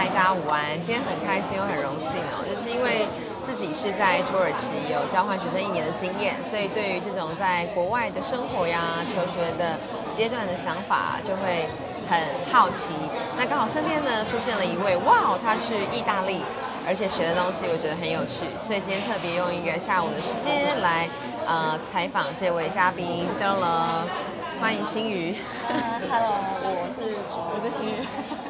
嗨，大家午安！今天很开心又很荣幸哦，就是因为自己是在土耳其有交换学生一年的经验，所以对于这种在国外的生活呀、求学的阶段的想法，就会很好奇。那刚好身边呢出现了一位，哇，他去意大利，而且学的东西我觉得很有趣，所以今天特别用一个下午的时间来呃采访这位嘉宾。登了，欢迎新宇。呃，Hello，我是我是新宇。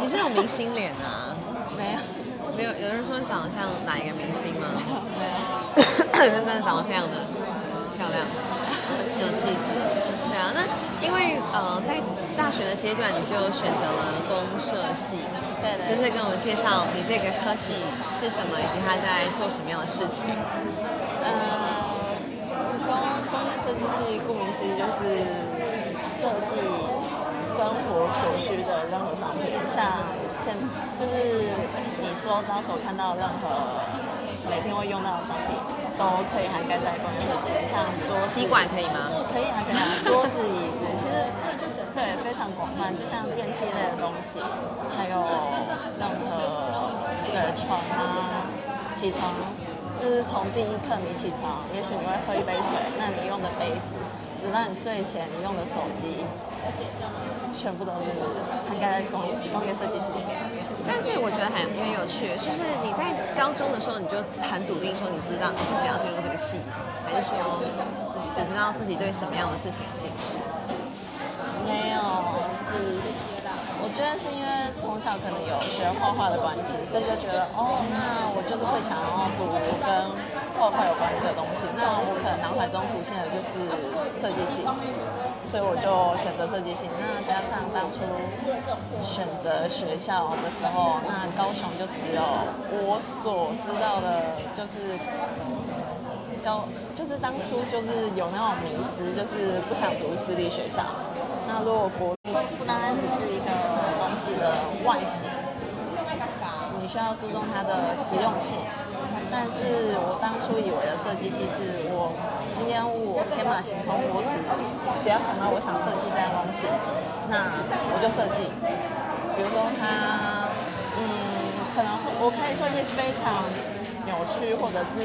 你是有明星脸啊？没有，没有，有人说你长得像哪一个明星吗？没有，真的长得非常的漂亮，有气质。对啊，那因为呃，在大学的阶段你就选择了公社系，对是不是跟我们介绍你这个科系是什么，以及他在做什么样的事情？呃，工工业设计系顾名思义就是设计生活所需的任何商品，像现就是你周遭所看到任何每天会用到的商品，都可以涵盖在工业设计，像桌子、吸管可以吗？可以啊，可以啊，桌子、椅子，其实对非常广泛，就像电器类的东西，还有任何对床啊，起床就是从第一刻你起床，也许你会喝一杯水，那你用的杯子，直到你睡前你用的手机，全部都是应该在工工业设计系里面。但是我觉得很很有趣，就是你在高中的时候你就很笃定说你知道自己要进入这个系，还是说只知道自己对什么样的事情有兴趣？没有，是我觉得是因为从小可能有学画画的关系，所以就觉得哦，那我就是会想要读跟画画有关的东西。那我可能脑海中浮现的就是设计系，所以我就选择设计系。那加上当初选择学校的时候，那高雄就只有我所知道的，就是高，就是当初就是有那种迷思，就是不想读私立学校。那如果国立不单单只是一个的外形，你需要注重它的实用性。但是我当初以为的设计系是我今天我天马行空，我只只要想到我想设计这样东西，那我就设计。比如说它，嗯，可能我可以设计非常扭曲或者是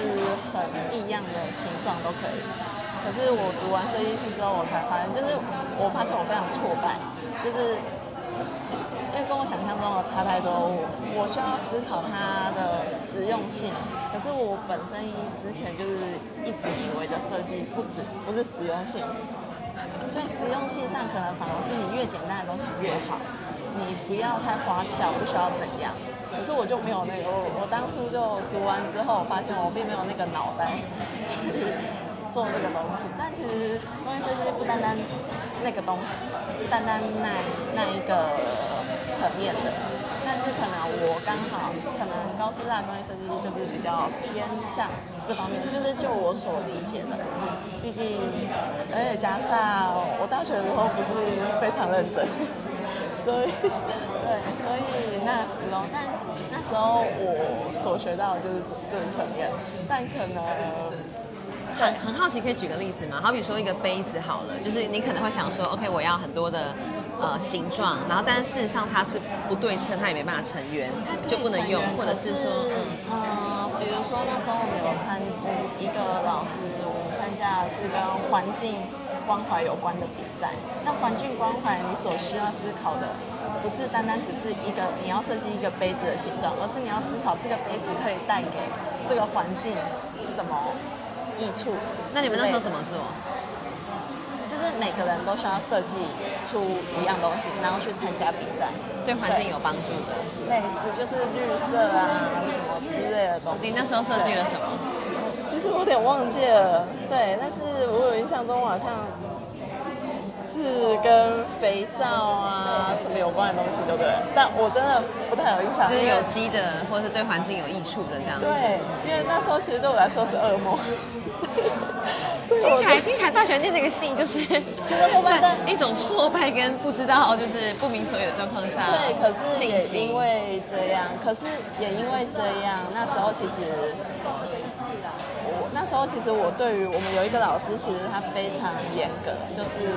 很异样的形状都可以。可是我读完设计系之后，我才发现，就是我发现我非常挫败，就是跟我想象中的差太多。我我需要思考它的实用性，可是我本身之前就是一直以为的设计不止不是实用性，所以实用性上可能反而是你越简单的东西越好，你不要太花俏，不需要怎样。可是我就没有那个，我我当初就读完之后，我发现我并没有那个脑袋去做这个东西。但其实工业设计不单单那个东西，不单单那那一个层面的，但是可能我刚好可能高师大工业设计就是比较偏向这方面，就是就我所理解的。毕竟，而且加上我大学的时候不是非常认真。所以，对，所以那时候，但那时候我所学到的就是这这层面，但可能很很好奇，可以举个例子吗？好比说一个杯子好了，就是你可能会想说，OK，我要很多的呃形状，然后但是事实上它是不对称，它也没办法成圆，就不能用，或者是说，嗯、呃，比如说那时候我们有参一个老师，我们参加的是跟环境关怀有关的比赛。那环境关怀，你所需要思考的，不是单单只是一个你要设计一个杯子的形状，而是你要思考这个杯子可以带给这个环境什么益处。那你们那时候怎么做？就是每个人都需要设计出一样东西，然后去参加比赛，对环境有帮助的。类似就是绿色啊什么之类的东西。你那时候设计了什么？其实我有点忘记了，对，但是我有印象中好像是跟肥皂啊什么有关的东西，对不对？但我真的不太有印象。就是有机的，或者是对环境有益处的这样。对，因为那时候其实对我来说是噩梦。听起来听起来大学念这个系就是 在一种挫败跟不知道就是不明所以的状况下。对，可是也因为这样，可是也因为这样，那时候其实我那时候其实我对于我们有一个老师，其实他非常严格，就是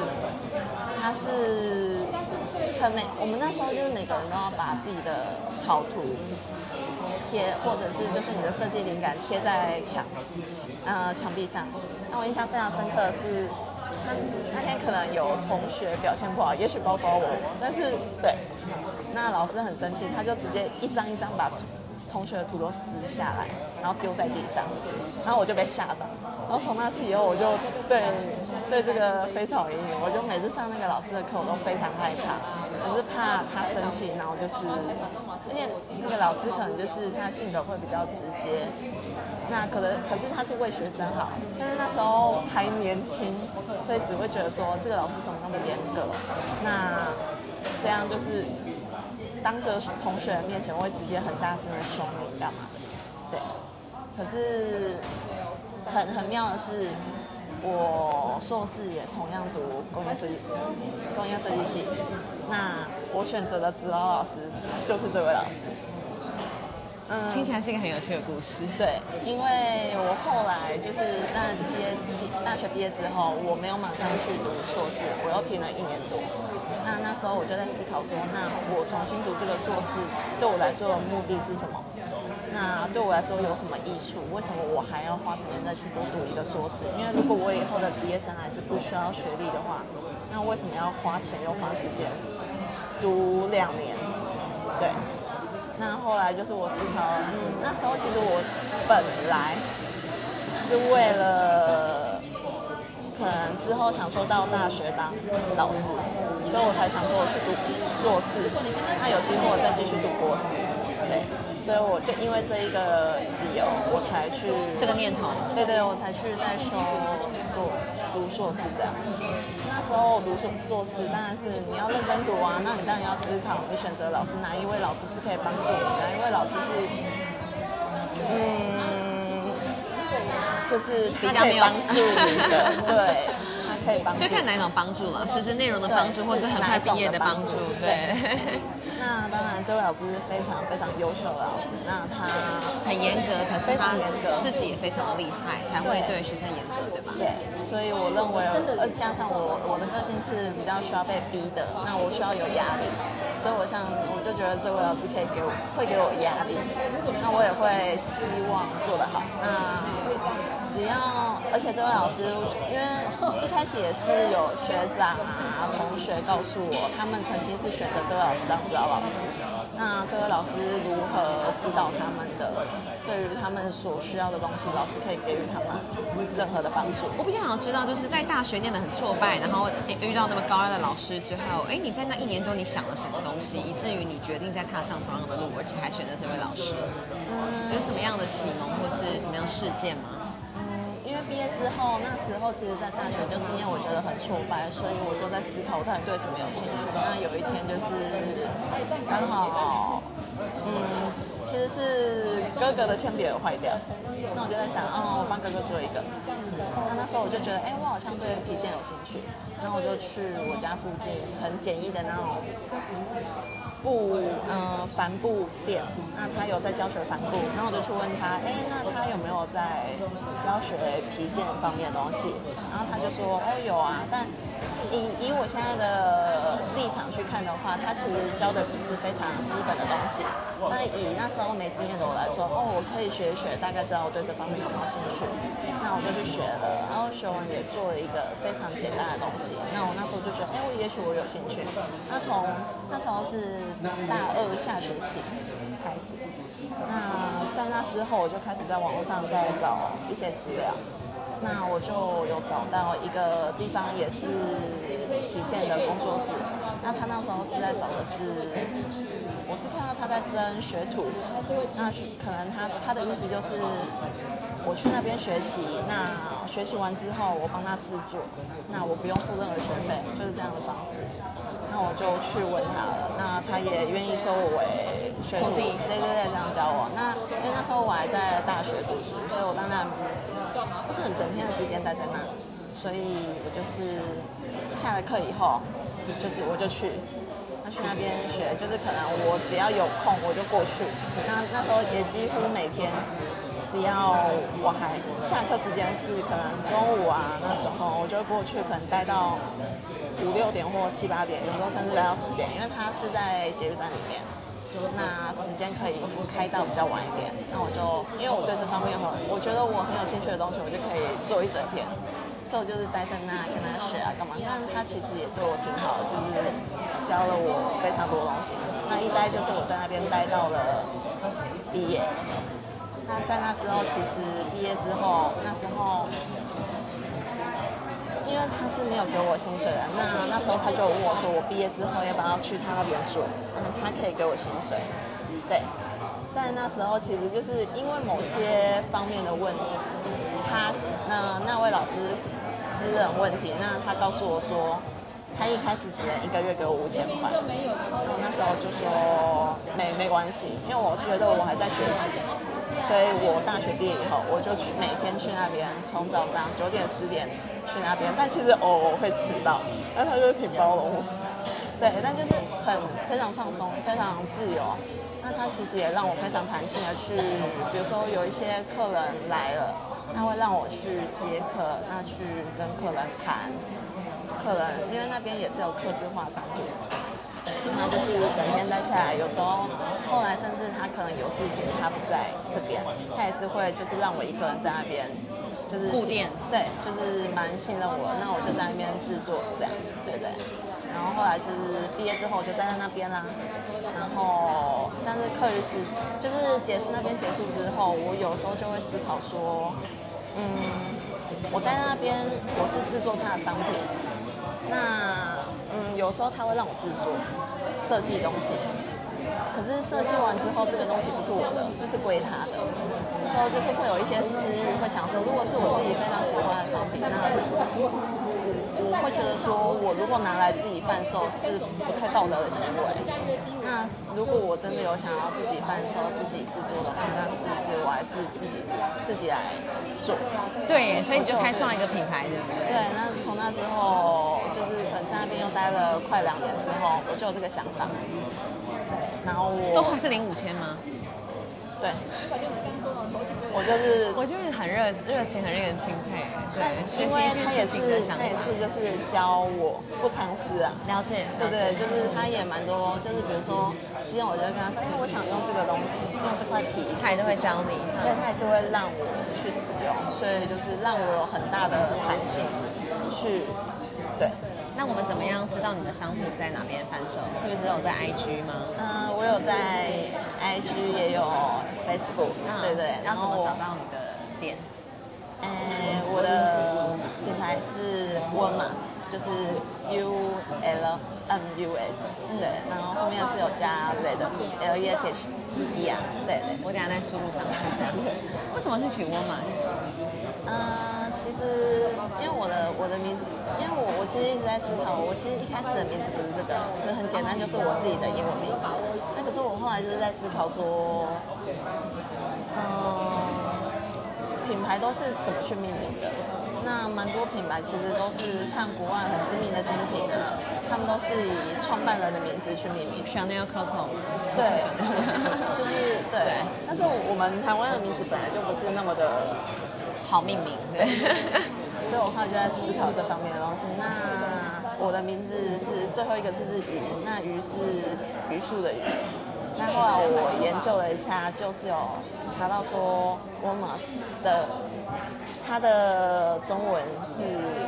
他是可能每我们那时候就是每个人都要把自己的草图贴，或者是就是你的设计灵感贴在墙呃墙壁上。那我印象非常深刻的是，他那天可能有同学表现不好，也许包括我，但是对，那老师很生气，他就直接一张一张把同学的图都撕下来，然后丢在地上，然后我就被吓到，然后从那次以后我就对对这个非常有阴影，我就每次上那个老师的课我都非常害怕，我是怕他生气，然后就是，而且那个老师可能就是他性格会比较直接，那可能可是他是为学生好，但是那时候还年轻，所以只会觉得说这个老师怎么那么严格，那这样就是。当着同学的面前，我会直接很大声的凶你干嘛？对。可是很很妙的是，我硕士也同样读工业设计，工业设计系。那我选择的指导老师就是这位老师。嗯，听起来是一个很有趣的故事。对，因为我后来就是当然是毕业大学毕业之后，我没有马上去读硕士，我又停了一年多。那那时候我就在思考说，那我重新读这个硕士，对我来说的目的是什么？那对我来说有什么益处？为什么我还要花时间再去多读一个硕士？因为如果我以后的职业生涯是不需要学历的话，那为什么要花钱又花时间读两年？对。那后来就是我思考，嗯，那时候其实我本来是为了。可能之后想说到大学当老师，所以我才想说我去读硕士，那有机会我再继续读博士，对，所以我就因为这一个理由，我才去这个念头，对对，我才去再修读读硕士这样。那时候我读硕硕士，当然是你要认真读啊，那你当然要思考你选择老师哪一位老师是可以帮助你，哪一位老师是，嗯。就是比较没有帮助你的，对，他可以帮助。就看哪种帮助了，实质内容的帮助，或是很快毕业的帮助，对。那当然，这位老师非常非常优秀的老师，那他很严格，可是他自己也非常的厉害，才会对学生严格，对吧？对，所以我认为，呃，加上我我的个性是比较需要被逼的，那我需要有压力，所以我想我就觉得这位老师可以给我会给我压力，那我也会希望做得好。那只要，而且这位老师，因为一开始也是有学长啊、同学告诉我，他们曾经是选择这位老师当指导老师。那这位老师如何指导他们的？对于他们所需要的东西，老师可以给予他们任何的帮助。我比较想知道，就是在大学念得很挫败，然后遇到那么高压的老师之后，哎，你在那一年多，你想了什么东西，以至于你决定再踏上同样的路，而且还选择这位老师？嗯，有什么样的启蒙或是什么样事件吗？毕业之后，那时候其实，在大学就是因为我觉得很挫败，所以我就在思考我到底对什么有兴趣。那有一天就是刚好，嗯，其实是哥哥的铅笔坏掉，那我就在想，哦，我帮哥哥做一个。那那时候我就觉得，哎，我好像对皮件有兴趣，那我就去我家附近很简易的那种。布，嗯，帆布店，那他有在教学帆布，然后我就去问他，哎，那他有没有在教学皮件方面的东西？然后他就说，哦，有啊，但以以我现在的立场去看的话，他其实教的只是非常基本的东西。那以那时候没经验的我来说，哦，我可以学一学，大概知道我对这方面有没有兴趣。那我就去学了，然后学完也做了一个非常简单的东西。那我那时候就觉得，哎，我也许我有兴趣。那从那时候是。大二下学期开始，那在那之后，我就开始在网络上再找一些资料。那我就有找到一个地方，也是体健的工作室。那他那时候是在找的是，我是看到他在争学徒。那可能他他的意思就是，我去那边学习，那学习完之后，我帮他制作，那我不用付任何学费，就是这样的方式。那我就去问他了，那他也愿意收我为学徒，对对对，这样教我。那因为那时候我还在大学读书，所以我当然不可能整天的时间待在那里，所以我就是下了课以后，就是我就去，那去那边学，就是可能我只要有空我就过去。那那时候也几乎每天只要我还下课时间是可能中午啊，那时候我就会过去，可能待到五六点或七八点，有时候甚至待到十点，因为它是在捷运站里面，那时间可以开到比较晚一点。那我就因为我对这方面很，我觉得我很有兴趣的东西，我就可以做一整天。所以我就是待在那跟他学啊干嘛，但他其实也对我挺好的，就是教了我非常多东西。那一待就是我在那边待到了毕业。那在那之后，其实毕业之后，那时候因为他是没有给我薪水的，那那时候他就问我说，我毕业之后要不要去他那边住？他可以给我薪水，对。但那时候其实就是因为某些方面的问题，他那那位老师。私人问题，那他告诉我说，他一开始只能一个月给我五千块，然后那时候就说没没关系，因为我觉得我还在学习，所以我大学毕业以后，我就去每天去那边，从早上九点十点去那边，但其实偶尔会迟到，但他就挺包容我，对，但就是很非常放松，非常自由，那他其实也让我非常弹性的去，比如说有一些客人来了。他会让我去接客，那去跟客人谈，客人因为那边也是有客制化商品，那就是整天待下来，有时候后来甚至他可能有事情他不在这边，他也是会就是让我一个人在那边，就是固定，对，就是蛮信任我，那我就在那边制作这样，对不对？然后后来是毕业之后我就待在那边啦，然后但是课余时就是结束那边结束之后，我有时候就会思考说。嗯，我待在那边，我是制作他的商品。那嗯，有时候他会让我制作设计东西，可是设计完之后，这个东西不是我的，这是归他的。有时候就是会有一些私欲，会想说，如果是我自己非常喜欢的商品，那。我会觉得说，我如果拿来自己贩售是不太道德的行为。那如果我真的有想要自己贩售、自己制作的话，那是不是我还是自己自自己来做？对，所以你就开创了一个品牌，对不对？对，那从那之后，就是可能在那边又待了快两年之后，我就有这个想法。对，然后我都还是领五千吗？对，我就是我就是很热热情，很令人钦佩。对，因为他也是他也是就是教我不藏私啊。了解，对对，就是他也蛮多，就是比如说今天我就跟他说，哎，我想用这个东西，用这块皮，他也都会教你，对，他也是会让我去使用，所以就是让我有很大的弹性去，对。那我们怎么样知道你的商品在哪边贩售？是不是有在 IG 吗？嗯，我有在 IG，也有 Facebook，对对。要怎么找到你的店？嗯，我的品牌是 Womas，就是 U L M U S，对，然后后面是有加 Z 的 L E H E 啊，对对。我等下在输入上去。为什么是取 Womas？嗯，其实因为我的我的名字，因为我我其实一直在思考，我其实一开始的名字不是这个，其实很简单，就是我自己的英文名字。那可是我后来就是在思考说，嗯，品牌都是怎么去命名的？那蛮多品牌其实都是像国外很知名的精品啊，他们都是以创办人的名字去命名。Chanel Coco。对，就是对。但是我们台湾的名字本来就不是那么的。好命名，对，所以我后来就在思考这方面的东西。那我的名字是最后一个字是鱼，那鱼是榆树的鱼。那后来我研究了一下，就是有查到说 w a m a s 的它的中文是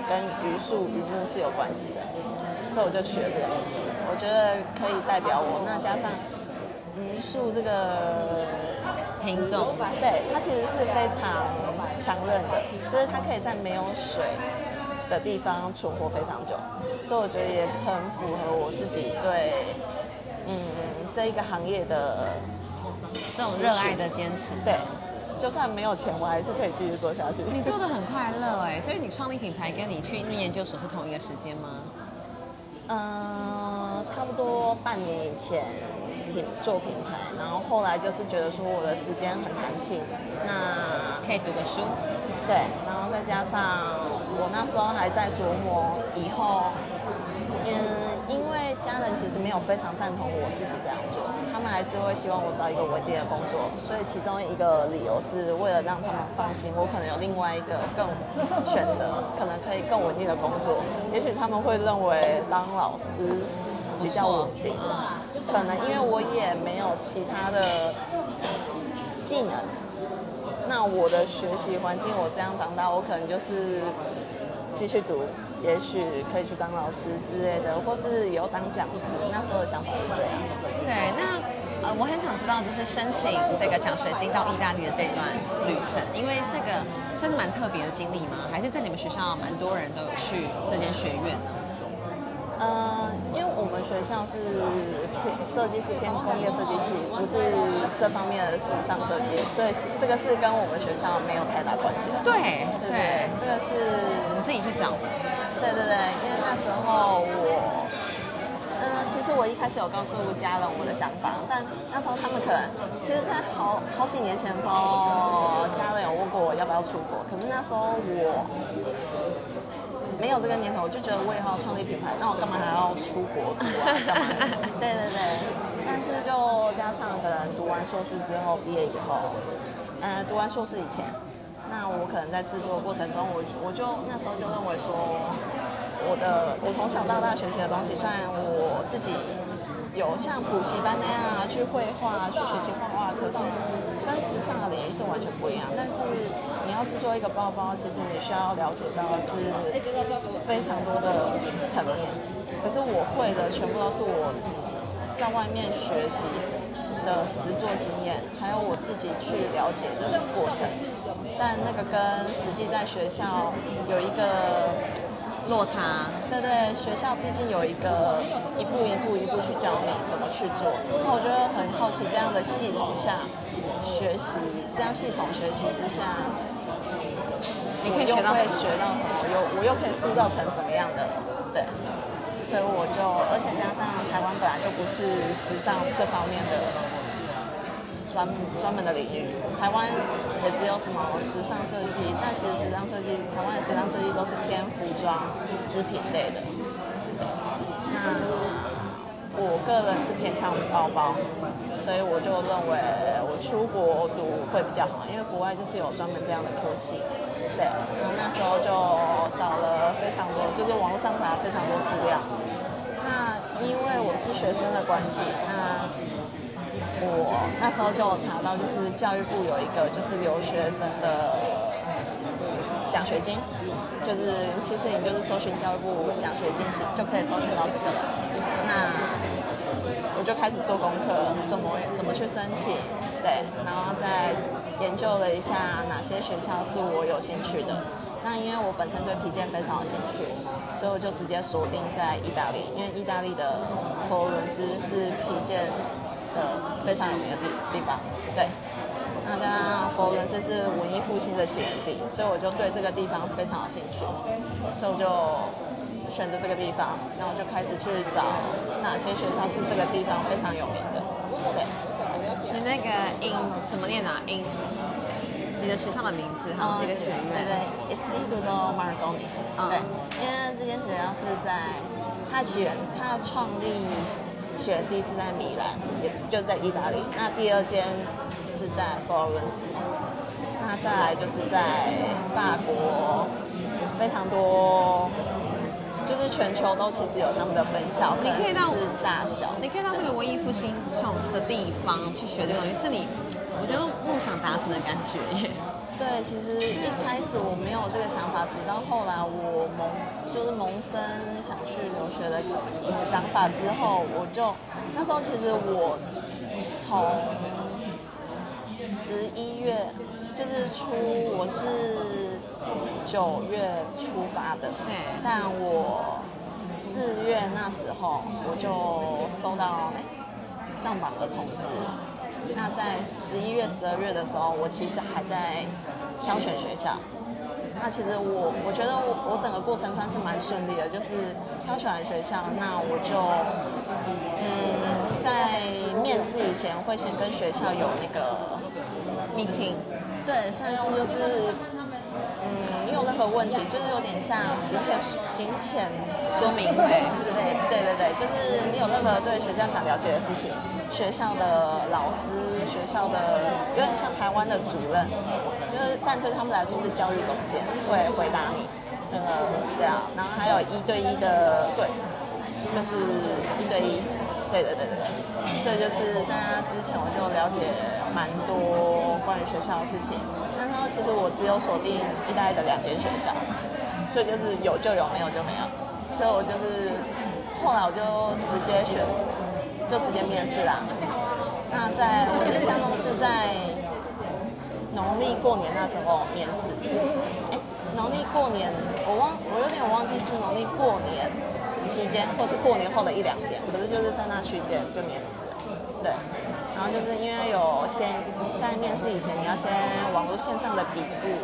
跟榆树、榆木是有关系的，所以我就取了这个名字。我觉得可以代表我。那加上榆树这个品种，对它其实是非常。强韧的，就是它可以在没有水的地方存活非常久，所以我觉得也很符合我自己对嗯这一个行业的这种热爱的坚持。对，就算没有钱，我还是可以继续做下去。你做的很快乐哎，所以你创立品牌跟你去念研究所是同一个时间吗？嗯，差不多半年以前。品做品牌，然后后来就是觉得说我的时间很弹性，那可以读个书，对，然后再加上我那时候还在琢磨以后，有非常赞同我自己这样做，他们还还是会希望我找一个稳定的工作，所以其中一个理由是为了让他们放心，我可能有另外一个更选择，可能可以更稳定的工作。也许他们会认为当老师比较稳定，可能因为我也没有其他的技能。那我的学习环境，我这样长大，我可能就是继续读，也许可以去当老师之类的，或是以后当讲师。那时候的想法是这样。对，那呃，我很想知道，就是申请这个奖学金到意大利的这段旅程，因为这个算是蛮特别的经历吗？还是在你们学校蛮多人都有去这间学院呢？呃，因为我们学校是偏设计是偏工业设计系，不是这方面的时尚设计，所以这个是跟我们学校没有太大关系的。对对，这个是你自己去找的。对对对，因为那时候我，嗯，其实我一开始有告诉家人我的想法，但那时候他们可能，其实，在好好几年前的时候，家人有问过我要不要出国，可是那时候我。没有这个念头，我就觉得我以后要创立品牌，那我干嘛还要出国读啊？对对对。但是就加上可能读完硕士之后，毕业以后，呃，读完硕士以前，那我可能在制作过程中，我我就那时候就认为说，我的我从小到大学习的东西，虽然我自己有像补习班那样啊去绘画、去学习画画，可是跟时尚的领域是完全不一样。但是你要制作一个包包，其实你需要了解到的是非常多的层面。可是我会的全部都是我在外面学习的实作经验，还有我自己去了解的过程。但那个跟实际在学校有一个落差。对对，学校毕竟有一个一步一步一步去教你怎么去做。那我觉得很好奇，这样的系统下学习，这样系统学习之下。你可以学到学到什么？又我又可以塑造成怎么样的？对，所以我就，而且加上台湾本来就不是时尚这方面的专专门的领域，台湾也只有什么时尚设计，但其实时尚设计，台湾的时尚设计都是偏服装织品类的。那我个人是偏向包包，所以我就认为我出国读会比较好，因为国外就是有专门这样的科系。对，然后那时候就找了非常多，就是网络上查了非常多资料。那因为我是学生的关系，那我那时候就查到，就是教育部有一个就是留学生的奖学金，就是其实你就是搜寻教育部奖学金，就可以搜寻到这个。那我就开始做功课，怎么怎么去申请，对，然后再。研究了一下哪些学校是我有兴趣的，那因为我本身对皮件非常有兴趣，所以我就直接锁定在意大利，因为意大利的佛罗伦斯是皮件的非常有名的地地方。对，那加上佛罗伦斯是文艺复兴的起源地，所以我就对这个地方非常有兴趣，所以我就选择这个地方，然后就开始去找哪些学校是这个地方非常有名的。对。你那个 in 怎么念啊？in 你的学校的名字哈，这个学院。对对，Istituto Marconi。对，因为这间学校是在它起源，它创立起源地是在米兰，也就在意大利。那第二间是在佛罗伦斯，那再来就是在法国，非常多。就是全球都其实有他们的分校，你可以到大小，你可以到这个文艺复兴创的地方去学这个东西，是你我觉得梦想达成的感觉耶。对，其实一开始我没有这个想法，直到后来我萌就是萌生想去留学的想法之后，我就那时候其实我从十一月。就是出我是九月出发的，对，但我四月那时候我就收到哎上榜的通知。那在十一月、十二月的时候，我其实还在挑选学校。那其实我我觉得我我整个过程算是蛮顺利的，就是挑选完学校，那我就嗯在面试以前会先跟学校有那个 meeting。对，算是就是，问题，就是有点像行前行前说明会之类，对对对，就是你有任何对学校想了解的事情，学校的老师、学校的有点像台湾的主任，就是但对他们来说是教育总监，会回答你，那个这样，然后还有一对一的对，就是一对一，对对对对，所以就是在那之前我就了解蛮多关于学校的事情，那时候其实我只有锁定一大的两间学校，所以就是有就有，没有就没有，所以我就是后来我就直接选，就直接面试啦。那在我印象中是在农历过年那时候面试，哎，农历过年我忘我有点忘记是农历过年期间，或是过年后的一两天，可是就是在那区间就面试，对。然后就是因为有先在面试以前，你要先网络线上的笔试，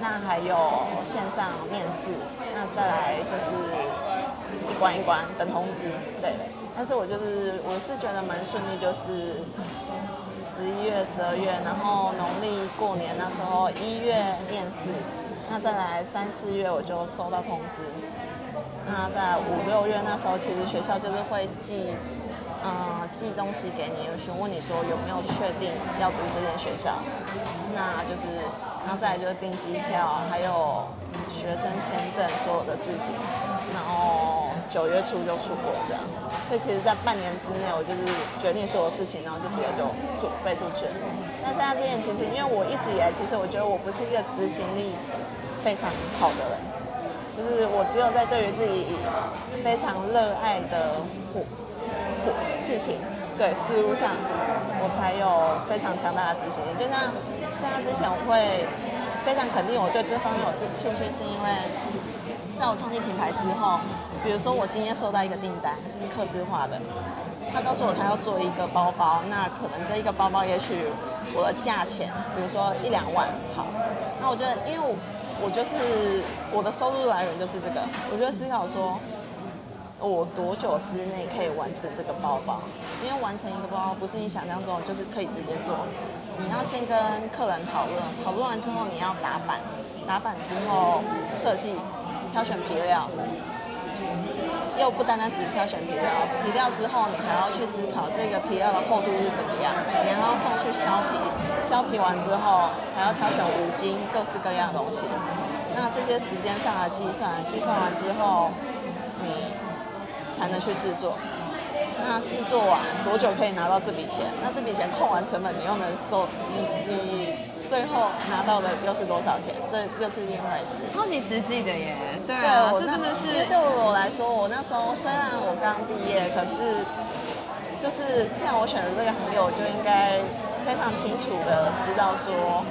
那还有线上面试，那再来就是一关一关等通知，对。但是我就是我是觉得蛮顺利，就是十一月、十二月，然后农历过年那时候一月面试，那再来三四月我就收到通知，那在五六月那时候，其实学校就是会寄。嗯，寄东西给你，询问你说有没有确定要读这间学校，那就是，然后再来就是订机票，还有学生签证所有的事情，然后九月初就出国这样，所以其实，在半年之内，我就是决定所有事情，然后就直接就出飞出去了。那在那之前，其实因为我一直以来，其实我觉得我不是一个执行力非常好的人，就是我只有在对于自己非常热爱的活事情，对事物上，我才有非常强大的执行力。就像在那之前，我会非常肯定我对这方面有兴兴趣，是因为在我创立品牌之后，比如说我今天收到一个订单是客制化的，他告诉我他要做一个包包，那可能这一个包包也许我的价钱，比如说一两万，好，那我觉得因为我我就是我的收入来源就是这个，我就思考说。我多久之内可以完成这个包包？因为完成一个包包不是你想象中就是可以直接做，你要先跟客人讨论，讨论完之后你要打版，打版之后设计、挑选皮料，又不单单只是挑选皮料，皮料之后你还要去思考这个皮料的厚度是怎么样，你还要送去削皮，削皮完之后还要挑选五金，各式各样的东西。那这些时间上的计算，计算完之后，你才能去制作。那制作完多久可以拿到这笔钱？那这笔钱扣完成本，你又能收你你最后拿到的又是多少钱？这又是另外一次。超级实际的耶，对对啊，这真的因为是对我来说，我那时候虽然我刚毕业，可是就是既然我选了这个行业，我就应该非常清楚的知道说，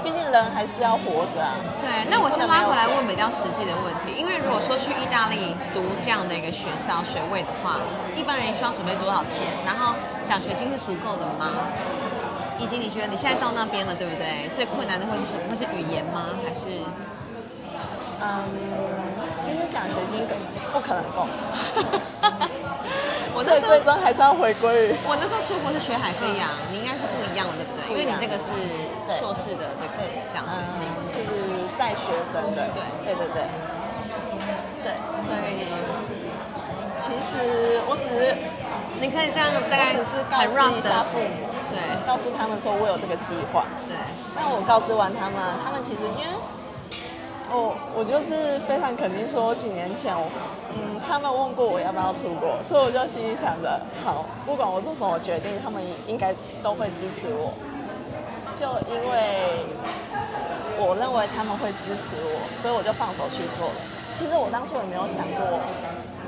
毕竟人还是要活着啊。对。那我先拉回来问比较实际的问题，因为如果说去意大利读这样的一个学校学位的话，一般人需要准备多少钱？然后奖学金是足够的吗？以及你觉得你现在到那边了，对不对？最困难的会是什么？会是语言吗？还是嗯，其实奖学金不可能够，我那时候所以最终还是要回归于我那时候出国是学海飞扬，你应该是不一样的，对不对？因为你那个是对硕士的这个奖学金。嗯，就是在学生的，对对对对，对，所以其实我只是你可以这样大概只是告很知 rough 的父母，对告诉他们说我有这个计划。对，那我告知完他们，他们其实因为我我就是非常肯定说，几年前我嗯，他们问过我要不要出国，所以我就心里想着，好，不管我做什么决定，他们应该都会支持我。就因为我认为他们会支持我，所以我就放手去做了。其实我当初也没有想过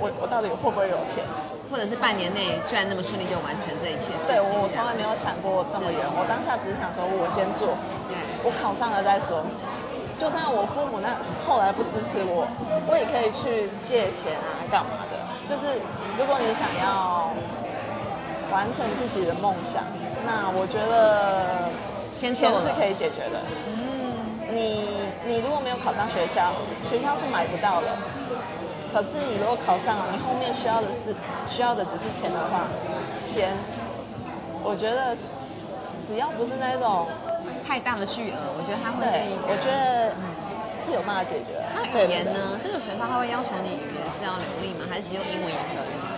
我，我到底会不会有钱。或者是半年内居然那么顺利就完成这一切事情。对我我从来没有想过这么远，我当下只是想说，我先做，对我考上了再说。就算我父母那后来不支持我，我也可以去借钱啊，干嘛的？就是如果你想要完成自己的梦想，那我觉得先钱是可以解决的。嗯，你你如果没有考上学校，学校是买不到的。可是你如果考上了，你后面需要的是需要的只是钱的话，钱，我觉得只要不是那种太大的巨额，我觉得它会是一，个。我觉得是有办法解决的。那语言呢？这个学校他会要求你语言是要流利吗？还是其实用英文也可以？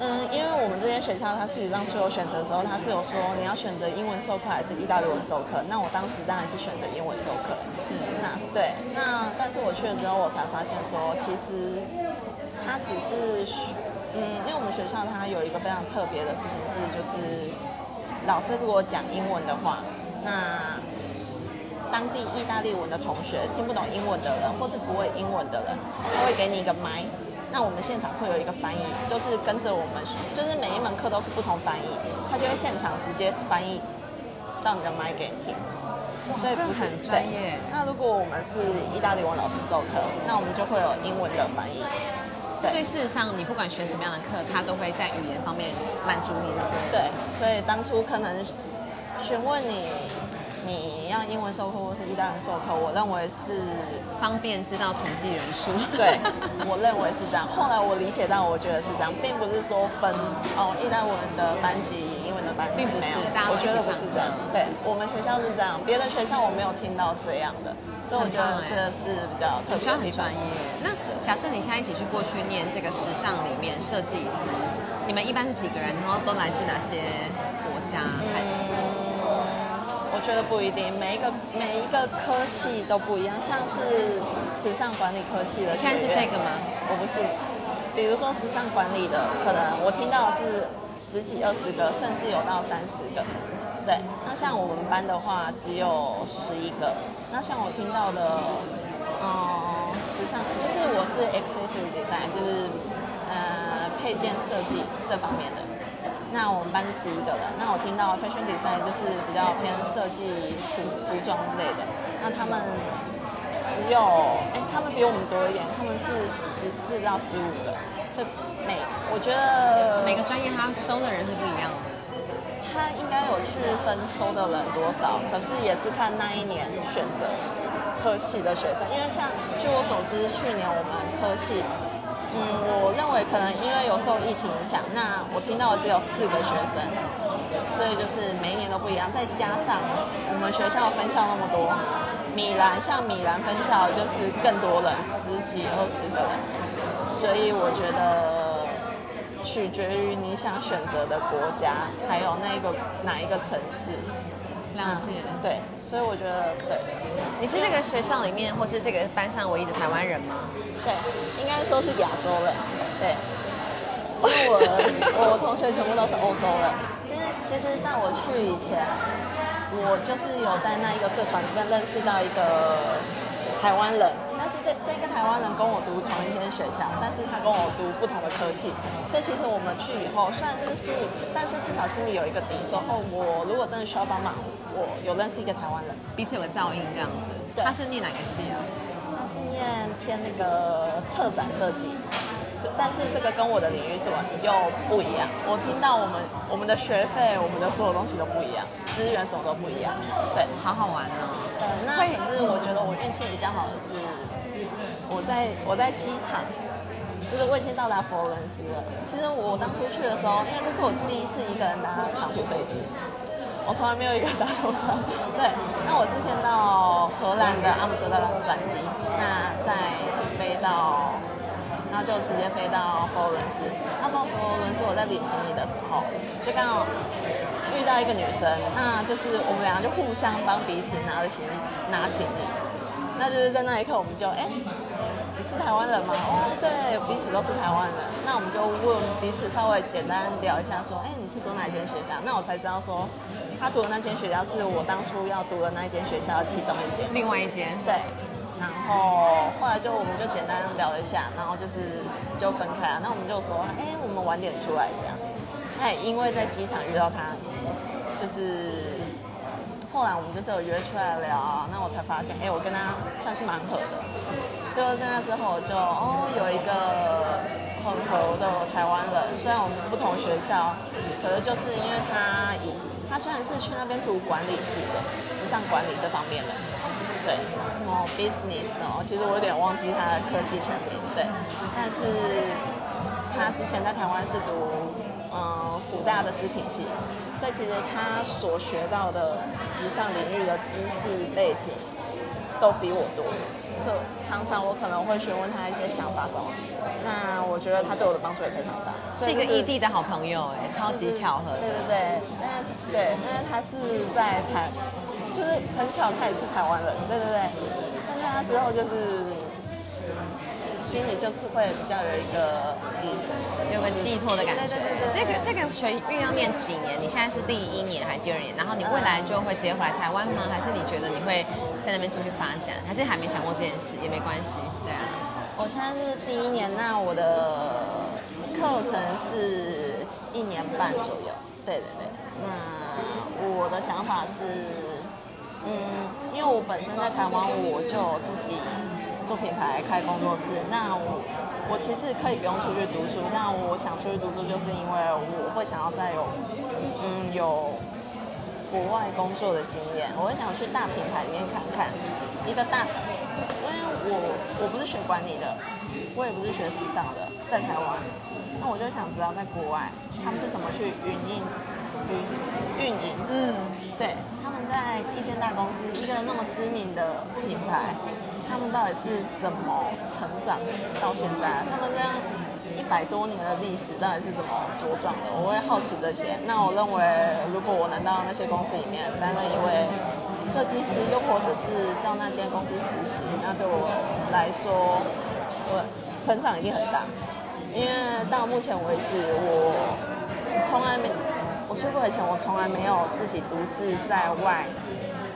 嗯，因为我们这间学校它事实上是有选择的时候，它是有说你要选择英文授课还是意大利文授课。那我当时当然是选择英文授课。是那对，那但是我去了之后，我才发现说，其实它只是，嗯，因为我们学校它有一个非常特别的事情是，就是老师如果讲英文的话，那当地意大利文的同学听不懂英文的人，或是不会英文的人，他会给你一个麦。那我们现场会有一个翻译，就是跟着我们，就是每一门课都是不同翻译，他就会现场直接翻译到你的麦给你听。所以不是很专业那如果我们是意大利文老师授课，那我们就会有英文的翻译。对所以事实上，你不管学什么样的课，他都会在语言方面满足你的。对，所以当初可能询问你，你要英文授课或是意大利文授课，我认为是方便知道统计人数。对，我认为是这样。后来我理解到，我觉得是这样，并不是说分哦，意大利文的班级、英文的班级，并不是大家都我觉得不是这样。对，我们学校是这样，别的学校我没有听到这样的，所以我觉得这个是比较特学校很专。业。那假设你现在一起去过去念这个时尚里面设计，你们一般是几个人？然后都来自哪些国家？还嗯，我觉得不一定，每一个每一个科系都不一样。像是时尚管理科系的现在是这个吗？我不是，比如说时尚管理的，可能我听到的是十几二十个，甚至有到三十个。对，那像我们班的话只有十一个。那像我听到的，嗯，时尚就是我是 accessory design，就是呃配件设计这方面的。那我们班是十一个人，那我听到 fashion design 就是比较偏设计服服装类的。那他们只有，哎、他们比我们多一点，他们是十四到十五个，所以每我觉得每个专业他收的人是不一样的。他应该有去分收的人多少，可是也是看那一年选择科系的学生，因为像据我所知，去年我们科系，嗯，我认为可能因为有受疫情影响，那我听到的只有四个学生，所以就是每一年都不一样，再加上我们学校分校那么多，米兰像米兰分校就是更多人，十几二十个人，所以我觉得。取决于你想选择的国家，还有那个哪一个城市。了解。嗯对，所以我觉得对你是这个学校里面或是这个班上唯一的台湾人吗？对，应该说是亚洲人。对，因为我 我同学全部都是欧洲人。其实其实在我去以前，我就是有在那一个社团里面认识到一个台湾人，但是这这个台湾人跟我读同一间学校，但是他跟我读不同的科系，所以其实我们去以后，虽然就是心里，但是至少心里有一个底，说哦，我如果真的需要帮忙，我有认识一个台湾人，彼此有个照应这样子。对他是念哪个系啊？他是念偏那个策展设计，是但是这个跟我的领域是完又不一样。我听到我们我们的学费，我们的所有东西都不一样，资源什么都不一样。对，好好玩哦。呃，那可是我觉得我运气比较好的是，我在我在机场，就是我已经到达佛罗伦斯了。其实我当初去的时候，因为这是我第一次一个人搭长途飞机，我从来没有一个搭过长。对，那我是先到荷兰的阿姆斯特丹转机，那再飞到，然后就直接飞到佛罗伦斯。那到佛罗伦斯，我在领行李的时候，就刚好遇到一个女生，那就是我们两个就互相帮彼此拿着行李，拿行李。那就是在那一刻，我们就哎、是台湾人吗？哦，对，彼此都是台湾人。那我们就问彼此稍微简单聊一下，说，哎、你是读哪一间学校？那我才知道说，他读的那间学校是我当初要读的那一间学校其中一间。另外一间。对，然后后来就我们就简单聊了一下，然后就是就分开了。那我们就说，哎、我们晚点出来这样。那也因为在机场遇到他，就是后来我们就是有约出来聊啊，那我才发现，哎、我跟他算是蛮合的。就在那之后，我就哦有一个很合的台湾人，虽然我们不同学校，可是就是因为他以他虽然是去那边读管理系的，时尚管理这方面的，对，什么 business 哦，其实我有点忘记他的科系全名，对，但是他之前在台湾是读呃呃福大的织品系，所以其实他所学到的时尚领域的知识背景都比我多，所以常常我可能会询问他一些想法什么，那我觉得他对我的帮助也非常大。所是一个异地的好朋友哎，超级巧合对的。对对，但是对，但是他是在台，就是很巧，他也是台湾人，对对对。但是他之后就是心里就是会比较有一个嗯，有个寄托的感觉。对对对对这个这个学运要念几年？你现在是第一年还是第二年？然后你未来就会直接回来台湾吗？还是你觉得你会在那边继续发展？还是还没想过这件事？也没关系，对啊。我现在是第一年，那我的课程是一年半左右。对对对，那我的想法是，嗯，因为我本身在台湾，我就自己做品牌开工作室。那我我其实可以不用出去读书，那我想出去读书，就是因为我会想要再有，嗯，有国外工作的经验，我会想去大品牌里面看看一个大，因为我我不是学管理的，我也不是学时尚的，在台湾，那我就想知道在国外他们是怎么去运营运运营，嗯，对，他们在一间大公司，一个那么知名的品牌，他们到底是怎么成长到现在？他们这样一百多年的历史到底是怎么茁壮的？我会好奇这些。那我认为，如果我能到那些公司里面担任一位设计师，又或者是到那间公司实习，那对我来说，我成长一定很大。因为到目前为止，我从来没我出国以前，我从来没有自己独自在外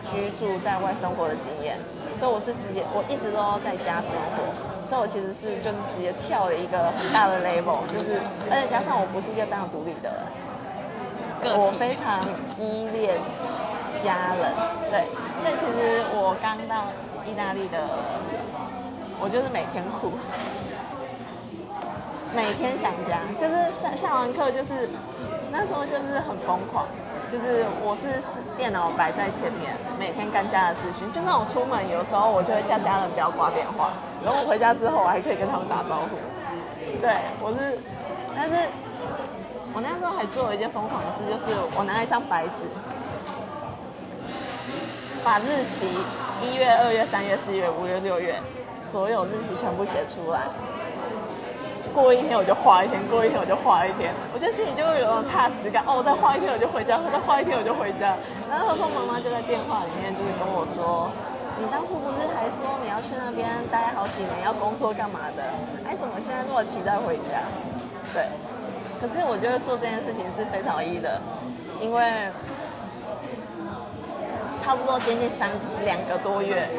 居住、在外生活的经验，所以我是直接我一直都在家生活，所以我其实是就是直接跳了一个很大的 level，就是而且加上我不是一个非常独立的人，我非常依恋家人，对，但其实我刚到意大利的，我就是每天哭。每天想家，就是上下完课就是那时候就是很疯狂，就是我是电脑摆在前面，每天干家的事情。就算我出门，有时候我就会叫家人不要挂电话，然后我回家之后我还可以跟他们打招呼。对，我是，但是我那时候还做了一件疯狂的事，就是我拿一张白纸，把日期一月、二月、三月、四月、五月、六月所有日期全部写出来。过一天我就画一天，过一天我就画一天，我就心里就会有种踏实感。哦，我再画一天我就回家，我再画一天我就回家。然后那时候妈妈就在电话里面就是跟我说：“你当初不是还说你要去那边待好几年，要工作干嘛的？哎，怎么现在那么期待回家？”对，可是我觉得做这件事情是非常有意的，因为差不多接近三两个多月，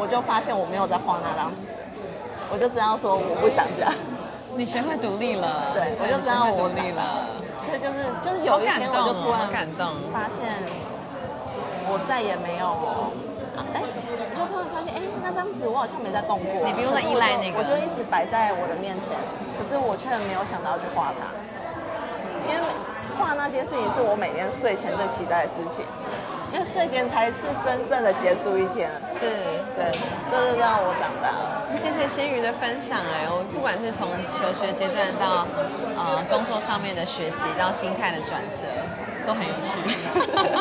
我就发现我没有在画那张纸。我就知道说我不想这样，你学会独立了，对，我就知道我独立了，所以就是就是有一天我就突然好感动，发现我再也没有，哎，我就突然发现，哎，那张纸我好像没在动过，你不用再依赖那个，我就一直摆在我的面前，可是我却没有想到去画它，因为画那件事情是我每天睡前最期待的事情。因为睡前才是真正的结束一天，是对，这是让我长大了。谢谢心瑜的分享，哎，我不管是从求学阶段到呃工作上面的学习，到心态的转折，都很有趣。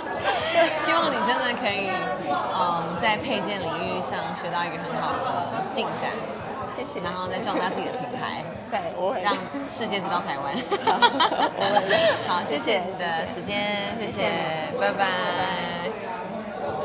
希望你真的可以，嗯，在配件领域上学到一个很好的进展。谢谢，然后再壮大自己的品牌，对，让世界知道台湾。好，谢谢你的时间，谢谢，拜拜。